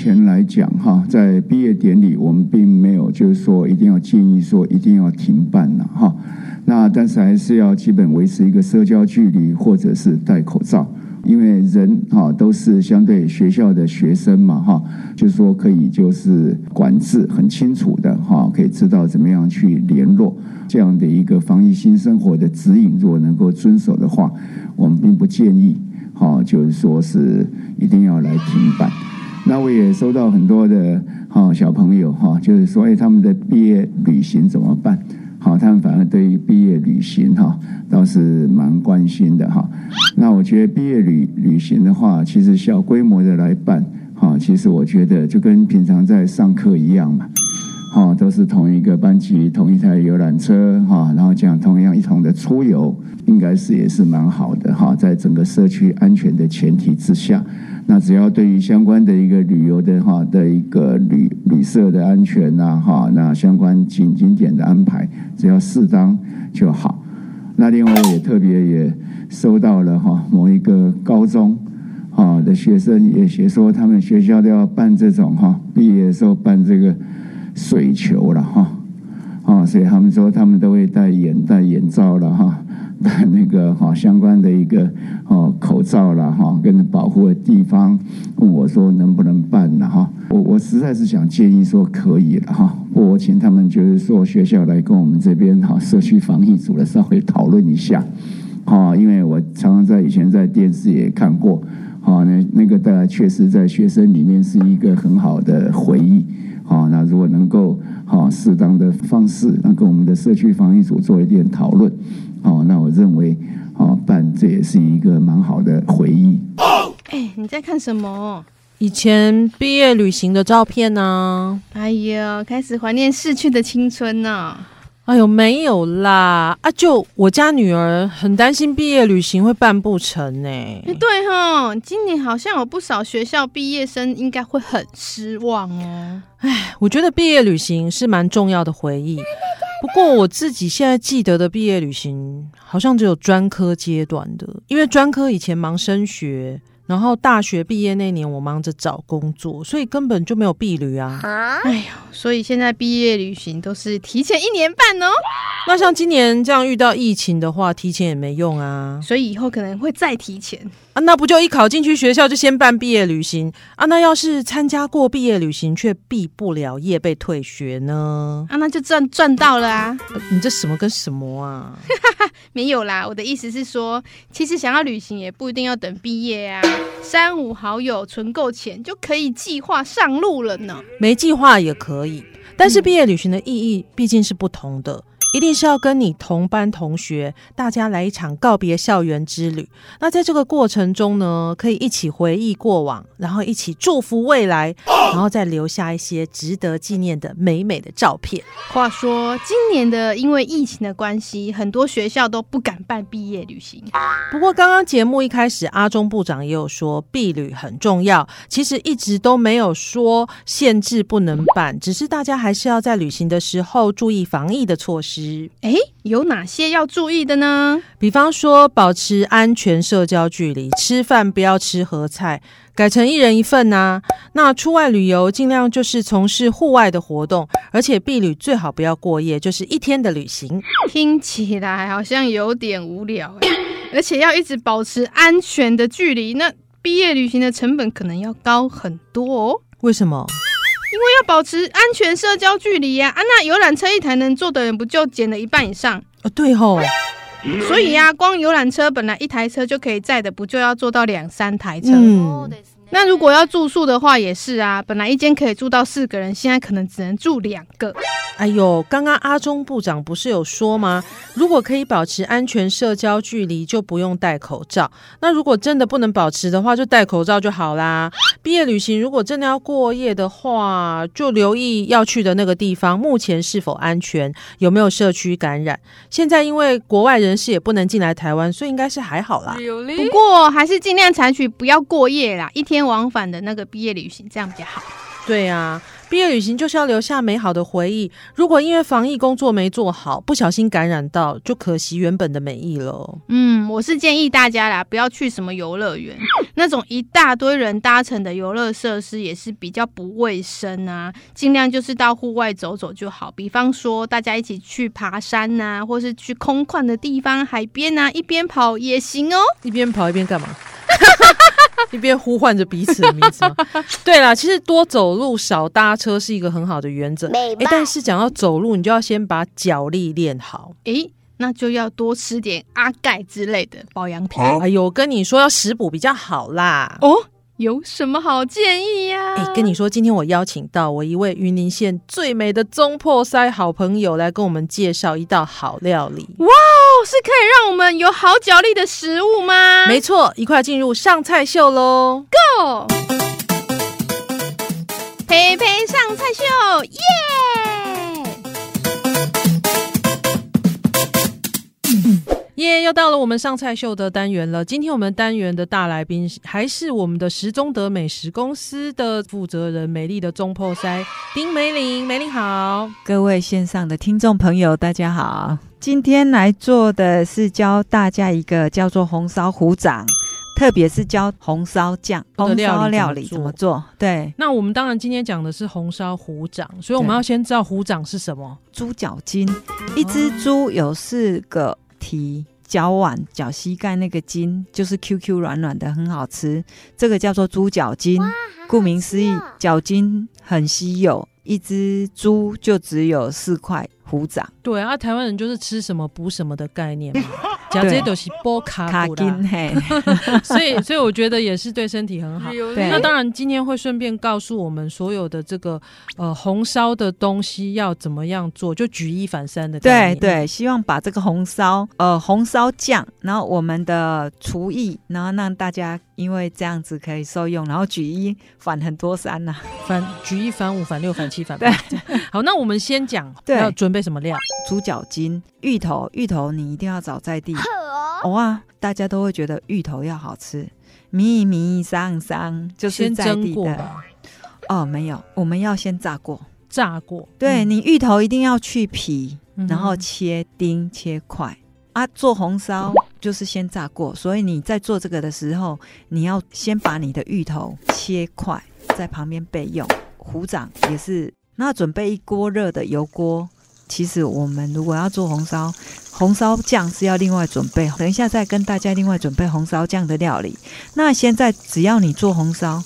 前来讲，哈，在毕业典礼，我们并没有就是说一定要建议说一定要停办了，哈。那但是还是要基本维持一个社交距离，或者是戴口罩，因为人哈都是相对学校的学生嘛哈，就是说可以就是管制很清楚的哈，可以知道怎么样去联络这样的一个防疫新生活的指引，如果能够遵守的话，我们并不建议哈，就是说是一定要来停办。那我也收到很多的哈小朋友哈，就是所以他们的毕业旅行怎么办？好，他们反而对于毕业旅行哈倒是蛮关心的哈。那我觉得毕业旅旅行的话，其实小规模的来办哈，其实我觉得就跟平常在上课一样嘛，哈，都是同一个班级、同一台游览车哈，然后这样同样一同的出游，应该是也是蛮好的哈，在整个社区安全的前提之下。那只要对于相关的一个旅游的哈的一个旅旅社的安全呐哈，那相关景景点的安排，只要适当就好。那另外也特别也收到了哈某一个高中哈的学生也写说，他们学校都要办这种哈毕业的时候办这个水球了哈啊，所以他们说他们都会戴眼戴眼罩了哈。戴那个哈相关的一个哦口罩了哈，跟保护的地方，问我说能不能办呢哈？我我实在是想建议说可以了哈，我请他们就是说学校来跟我们这边哈社区防疫组的稍微讨论一下，哈，因为我常常在以前在电视也看过，哈，那那个大家确实在学生里面是一个很好的回忆，哈，那如果能够好适当的方式，那跟我们的社区防疫组做一点讨论。好，那我认为，好，办这也是一个蛮好的回忆。哎、欸，你在看什么？以前毕业旅行的照片呢？哎呀，开始怀念逝去的青春呢。哎呦，没有啦！啊，就我家女儿很担心毕业旅行会办不成呢。哎，对哈，今年好像有不少学校毕业生应该会很失望哦。哎，我觉得毕业旅行是蛮重要的回忆。不过我自己现在记得的毕业旅行，好像只有专科阶段的，因为专科以前忙升学，然后大学毕业那年我忙着找工作，所以根本就没有避旅啊。哎呦，所以现在毕业旅行都是提前一年半哦。那像今年这样遇到疫情的话，提前也没用啊。所以以后可能会再提前。啊，那不就一考进去学校就先办毕业旅行啊？那要是参加过毕业旅行却毕不了业被退学呢？啊，那就赚赚到了啊！你这什么跟什么啊？没有啦，我的意思是说，其实想要旅行也不一定要等毕业啊，三五好友存够钱就可以计划上路了呢。没计划也可以，但是毕业旅行的意义毕竟是不同的。一定是要跟你同班同学，大家来一场告别校园之旅。那在这个过程中呢，可以一起回忆过往，然后一起祝福未来，然后再留下一些值得纪念的美美的照片。话说，今年的因为疫情的关系，很多学校都不敢办毕业旅行。不过，刚刚节目一开始，阿中部长也有说毕旅很重要。其实一直都没有说限制不能办，只是大家还是要在旅行的时候注意防疫的措施。哎，有哪些要注意的呢？比方说，保持安全社交距离，吃饭不要吃合菜，改成一人一份呐、啊。那出外旅游尽量就是从事户外的活动，而且避旅最好不要过夜，就是一天的旅行。听起来好像有点无聊，而且要一直保持安全的距离，那毕业旅行的成本可能要高很多哦。为什么？因为要保持安全社交距离呀，啊，那游览车一台能坐的人不就减了一半以上？哦，对吼。所以呀，光游览车本来一台车就可以载的，不就要坐到两三台车？嗯。那如果要住宿的话，也是啊，本来一间可以住到四个人，现在可能只能住两个。哎呦，刚刚阿中部长不是有说吗？如果可以保持安全社交距离，就不用戴口罩。那如果真的不能保持的话，就戴口罩就好啦。毕业旅行如果真的要过夜的话，就留意要去的那个地方目前是否安全，有没有社区感染。现在因为国外人士也不能进来台湾，所以应该是还好啦。不过还是尽量采取不要过夜啦，一天往返的那个毕业旅行，这样比较好。对啊。毕业旅行就是要留下美好的回忆。如果因为防疫工作没做好，不小心感染到，就可惜原本的美意了。嗯，我是建议大家啦，不要去什么游乐园，那种一大堆人搭乘的游乐设施也是比较不卫生啊。尽量就是到户外走走就好，比方说大家一起去爬山呐、啊，或是去空旷的地方，海边啊，一边跑也行哦。一边跑一边干嘛？一边呼唤着彼此的名字吗？对啦，其实多走路少搭车是一个很好的原则。哎，但是讲到走路，你就要先把脚力练好。哎，那就要多吃点阿钙之类的保养品。哎呦，跟你说要食补比较好啦。哦。有什么好建议呀？哎，跟你说，今天我邀请到我一位云林县最美的中破塞好朋友来跟我们介绍一道好料理。哇哦，是可以让我们有好脚力的食物吗？没错，一块进入上菜秀喽！Go，陪陪上菜秀，耶、yeah!！又到了我们上菜秀的单元了。今天我们单元的大来宾还是我们的食中德美食公司的负责人，美丽的中破塞丁梅玲。梅玲好，各位线上的听众朋友，大家好。今天来做的是教大家一个叫做红烧虎掌，特别是教红烧酱、红烧料理怎么做。对，那我们当然今天讲的是红烧虎掌，所以我们要先知道虎掌是什么。猪脚筋，一只猪有四个。蹄脚腕脚膝盖那个筋就是 Q Q 软软的，很好吃。这个叫做猪脚筋，顾名思义，脚筋很稀有，一只猪就只有四块。虎掌，对啊，台湾人就是吃什么补什么的概念嘛，讲这些都是波卡骨嘿，所以所以我觉得也是对身体很好。对，那当然今天会顺便告诉我们所有的这个呃红烧的东西要怎么样做，就举一反三的。对对，希望把这个红烧呃红烧酱，然后我们的厨艺，然后让大家因为这样子可以受用，然后举一反很多三呐、啊，反举一反五反六反七反八。对，好，那我们先讲要准备。什么料？猪脚筋、芋头，芋头你一定要找在地。哇，大家都会觉得芋头要好吃，米米桑桑就是在地的。哦，没有，我们要先炸过，炸过。对，你芋头一定要去皮，然后切丁切块啊。做红烧就是先炸过，所以你在做这个的时候，你要先把你的芋头切块，在旁边备用。虎掌也是，那准备一锅热的油锅。其实我们如果要做红烧，红烧酱是要另外准备。等一下再跟大家另外准备红烧酱的料理。那现在只要你做红烧，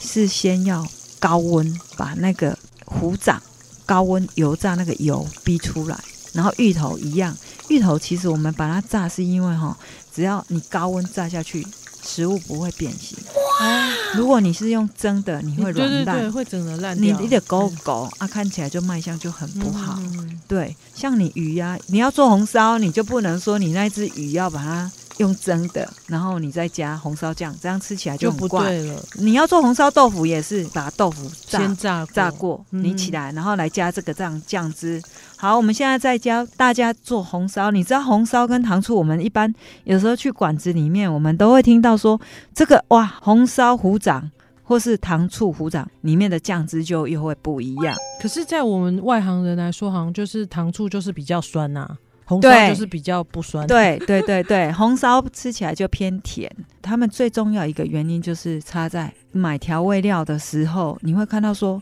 是先要高温把那个虎掌高温油炸那个油逼出来，然后芋头一样，芋头其实我们把它炸是因为哈，只要你高温炸下去，食物不会变形。哇！如果你是用蒸的，你会软烂，对对对，会整个烂掉。你你得勾勾啊，看起来就卖相就很不好。嗯、对，像你鱼呀、啊，你要做红烧，你就不能说你那只鱼要把它用蒸的，然后你再加红烧酱，这样吃起来就不对了。你要做红烧豆腐也是把豆腐炸先炸过炸过，你起来，然后来加这个这样酱汁。好，我们现在在教大家做红烧。你知道红烧跟糖醋，我们一般有时候去馆子里面，我们都会听到说这个哇，红烧虎掌或是糖醋虎掌里面的酱汁就又会不一样。可是，在我们外行人来说，好像就是糖醋就是比较酸呐、啊，红烧就是比较不酸。对对对对，红烧吃起来就偏甜。他们最重要一个原因就是差在买调味料的时候，你会看到说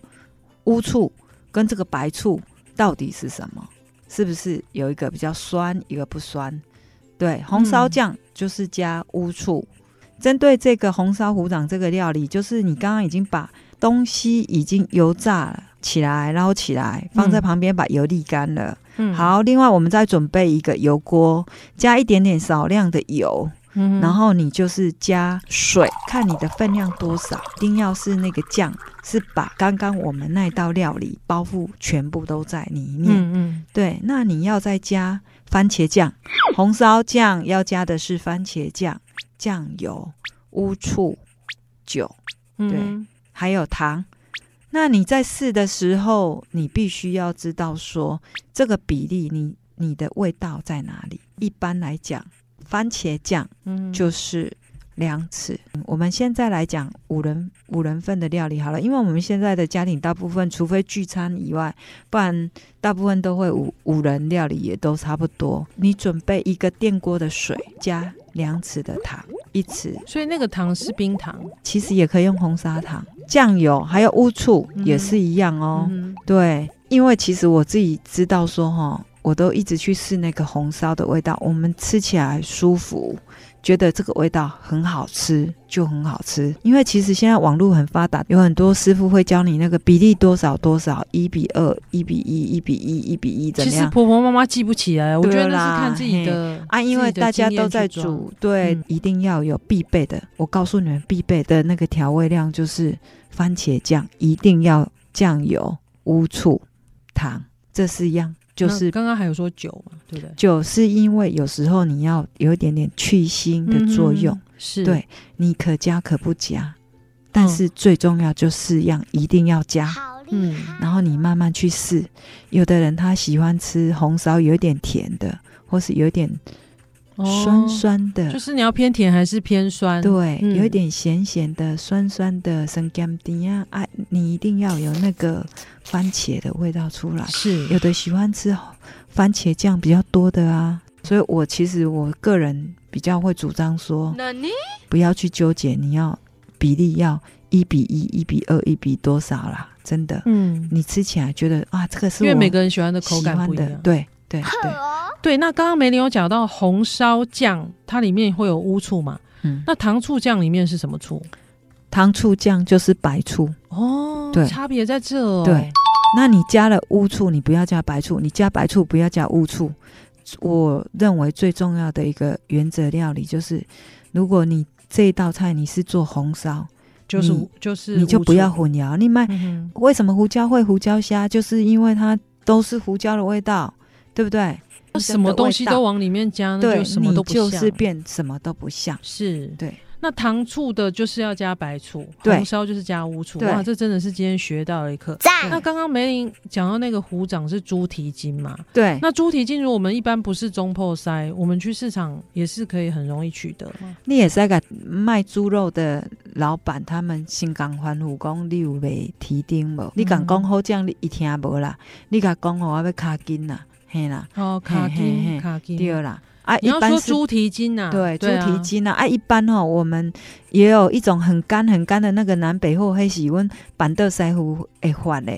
乌醋跟这个白醋。到底是什么？是不是有一个比较酸，一个不酸？对，红烧酱就是加乌醋。针、嗯、对这个红烧虎掌这个料理，就是你刚刚已经把东西已经油炸了起来，捞起来放在旁边，把油沥干了。嗯，好，另外我们再准备一个油锅，加一点点少量的油。嗯，然后你就是加水，看你的分量多少，一定要是那个酱是把刚刚我们那道料理包覆全部都在里面。嗯嗯，对，那你要再加番茄酱、红烧酱，要加的是番茄酱、酱油、乌醋、酒，对，嗯还有糖。那你在试的时候，你必须要知道说这个比例你，你你的味道在哪里？一般来讲，番茄酱嗯，就是两匙。我们现在来讲五人五人份的料理好了，因为我们现在的家庭大部分，除非聚餐以外，不然大部分都会五五人料理也都差不多。你准备一个电锅的水，加两匙的糖，一匙。所以那个糖是冰糖其实也可以用红砂糖、酱油，还有乌醋也是一样哦。嗯对，因为其实我自己知道说哈，我都一直去试那个红烧的味道，我们吃起来舒服，觉得这个味道很好吃，就很好吃。因为其实现在网络很发达，有很多师傅会教你那个比例多少多少，一比二、一比一、一比一、一比一怎么样？其实婆婆妈妈记不起来，我觉得那是看自己的啊，因为大家都在煮，对，嗯一定要有必备的。我告诉你们，必备的那个调味量就是番茄酱，一定要酱油、乌醋、糖，这四样。就是刚刚还有说酒嘛，对不对？酒是因为有时候你要有一点点去腥的作用，嗯是对，你可加可不加，但是最重要就四样一定要加。嗯！然后你慢慢去试，有的人他喜欢吃红烧有一点甜的，或是有点酸酸的，哦就是你要偏甜还是偏酸？对，嗯。有一点咸咸的、酸酸的，生甘丁啊，哎，你一定要有那个番茄的味道出来。是。有的喜欢吃番茄酱比较多的啊，所以我其实我个人比较会主张说，不要去纠结，你要比例要一比一、一比二、一比多少啦，真的，嗯，你吃起来觉得啊，这个是因为我每个人喜欢的口喜感不一样。对对呵对，哦，对，那刚刚梅林有讲到红烧酱，它里面会有乌醋嘛？嗯，那糖醋酱里面是什么醋？糖醋酱就是白醋。哦，对差别在这哦。对，那你加了乌醋，你不要加白醋；你加白醋，不要加乌醋。我认为最重要的一个原则料理就是，如果你这一道菜你是做红烧，就是你就是你就不要混淆。你买为什么胡椒会胡椒虾？就是因为它都是胡椒的味道，对不对？什么东西都往里面加，那，就什么都不像。你就是变什么都不像。是对，那糖醋的就是要加白醋，红烧就是加乌醋。哇，这真的是今天学到了一课。那刚刚梅林讲到那个虎掌是猪蹄筋嘛？对，那猪蹄筋如果我们一般不是中破塞，我们去市场也是可以很容易取得？你也是那个卖猪肉的老板，他们心肝欢呼讲你有卖蹄筋无？你敢讲好这样，你一听无啦？你敢讲哦，我要卡筋啦，嘿啦，哦，卡嘿嘿筋嘿卡筋。对啦。啊，你要一般是说猪蹄筋呐、啊？对猪蹄筋啊，啊，一般哦，我们也有一种很干很干的那个南北货，迄是阮板豆师傅会发的。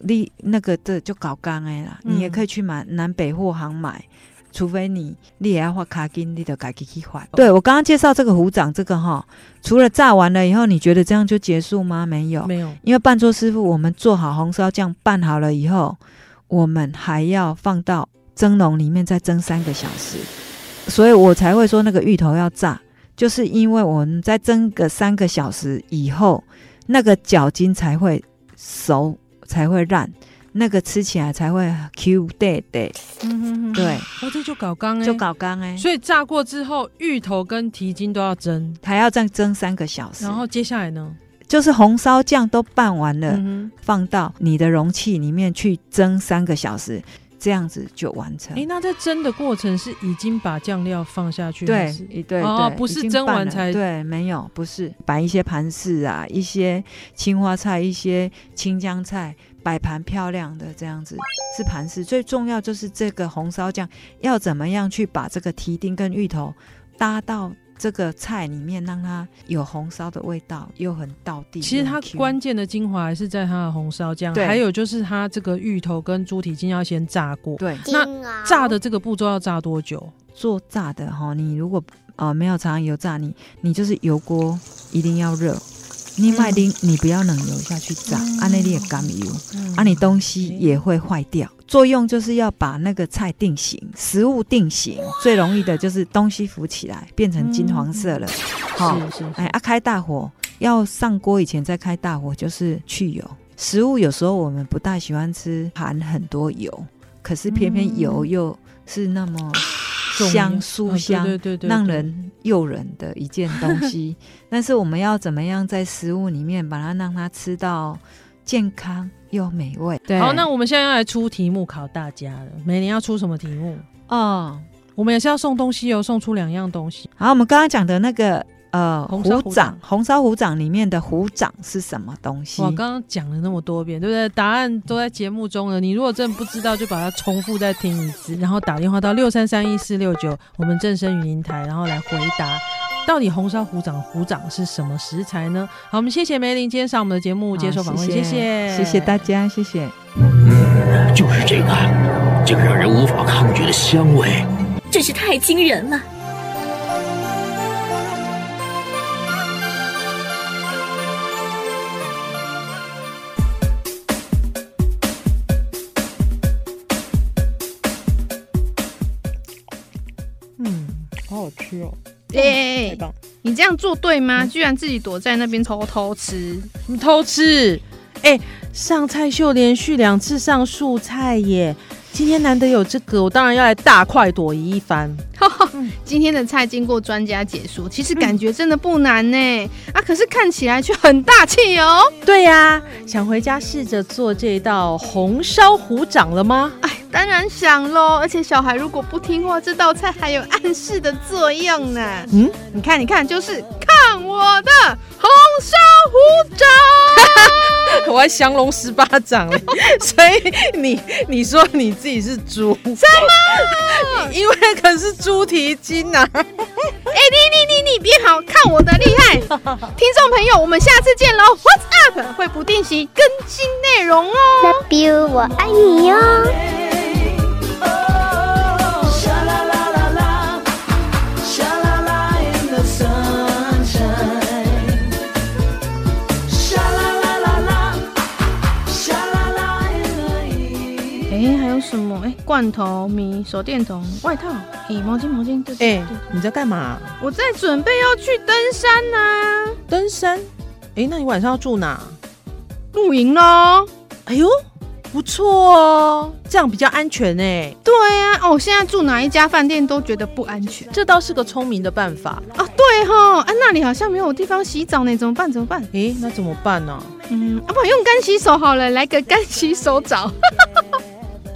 你那个这就搞干的啦，嗯你也可以去买南北货行买，除非你你也要画卡筋，你得改己去画。对我刚刚介绍这个虎掌，这个哈，除了炸完了以后，你觉得这样就结束吗？没有，没有。因为办桌师傅，我们做好红烧酱拌好了以后，我们还要放到蒸笼里面再蒸三个小时，所以我才会说那个芋头要炸，就是因为我们在蒸个三个小时以后，那个脚筋才会熟，才会烂，那个吃起来才会 Q 对对，嗯哼哼。对，哦，这就搞刚哎，就搞刚哎，所以炸过之后，芋头跟蹄筋都要蒸，还要再蒸三个小时，然后接下来呢？就是红烧酱都拌完了。嗯放到你的容器里面去蒸三个小时，这样子就完成。哼，哎，那在蒸的过程是已经把酱料放下去，对对对，哦不是蒸完才对，没有，不是摆一些盘饰啊，一些青花菜，一些青江菜，摆盘漂亮的这样子是盘饰。最重要就是这个红烧酱要怎么样去把这个蹄丁跟芋头搭到这个菜里面，让它有红烧的味道，又很到地。其实它关键的精华还是在它的红烧酱，对还有就是它这个芋头跟猪蹄筋要先炸过。对那炸的这个步骤要炸多久？做炸的哈，你如果呃没有常常油炸，你你就是油锅一定要热，你卖丁、你不要冷油下去炸，按那里也干油，啊你东西也会坏掉。作用就是要把那个菜定型，食物定型，最容易的就是东西浮起来变成金黄色了，好、是是，哎啊开大火要上锅以前再开大火，就是去油。食物有时候我们不大喜欢吃含很多油，可是偏偏油又是那么香酥香，对对对，让人诱人的一件东西。但是我们要怎么样在食物里面把它让它吃到健康又美味？对，好，那我们现在要来出题目考大家了。每年要出什么题目？哦，我们也是要送东西哦，送出两样东西。好，我们刚刚讲的那个。呃，虎掌，红烧虎掌里面的虎掌是什么东西？我刚刚讲了那么多遍，对不对？答案都在节目中了。你如果真的不知道，就把它重复再听一次，然后打电话到六三三一四六九，我们正声语音台，然后来回答，到底红烧虎掌虎掌是什么食材呢？好，我们谢谢梅林今天上我们的节目接受访问，谢谢，谢谢，谢谢大家，谢谢。嗯，就是这个，这个让人无法抗拒的香味，真是太惊人了。哎哎哎，你这样做对吗？居然自己躲在那边偷偷吃，你偷吃！哎、上菜秀连续两次上素菜耶，今天难得有这个，我当然要来大快朵颐一番。今天的菜经过专家解说，其实感觉真的不难呢。嗯、啊，可是看起来却很大气哦。对呀、啊，想回家试着做这道红烧虎掌了吗？哎，当然想喽。而且小孩如果不听话，这道菜还有暗示的作用呢。嗯，你看，你看，就是看我的红烧虎掌。我还降龙十八掌，所以你你说你自己是猪？什么？因为可是猪蹄筋呐！哎，你你你你别好看我的厉害！听众朋友，我们下次见喽！What's up？会不定期更新内容哦。Love you，我爱你哟。什么？哎，罐头、米、手电筒、外套、哎，毛巾、毛巾。对，对，哎，你在干嘛？我在准备要去登山呢、啊。登山？哎，那你晚上要住哪？露营喽。哎呦，不错哦，这样比较安全哎。对呀、啊，哦，现在住哪一家饭店都觉得不安全，这倒是个聪明的办法啊。对哈、哦，啊，那里好像没有地方洗澡呢，怎么办？怎么办？哎，那怎么办呢？嗯，啊，不用干洗手好了，来个干洗手澡。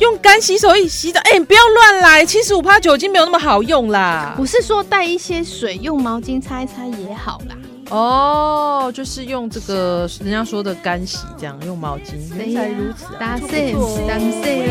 用干洗手液洗澡，哎、欸，你不要乱来，七十五帕酒精没有那么好用啦。我是说带一些水，用毛巾擦一擦也好啦。哦，就是用这个人家说的干洗，这样用毛巾。原来如此、啊，大 sense，大 sense。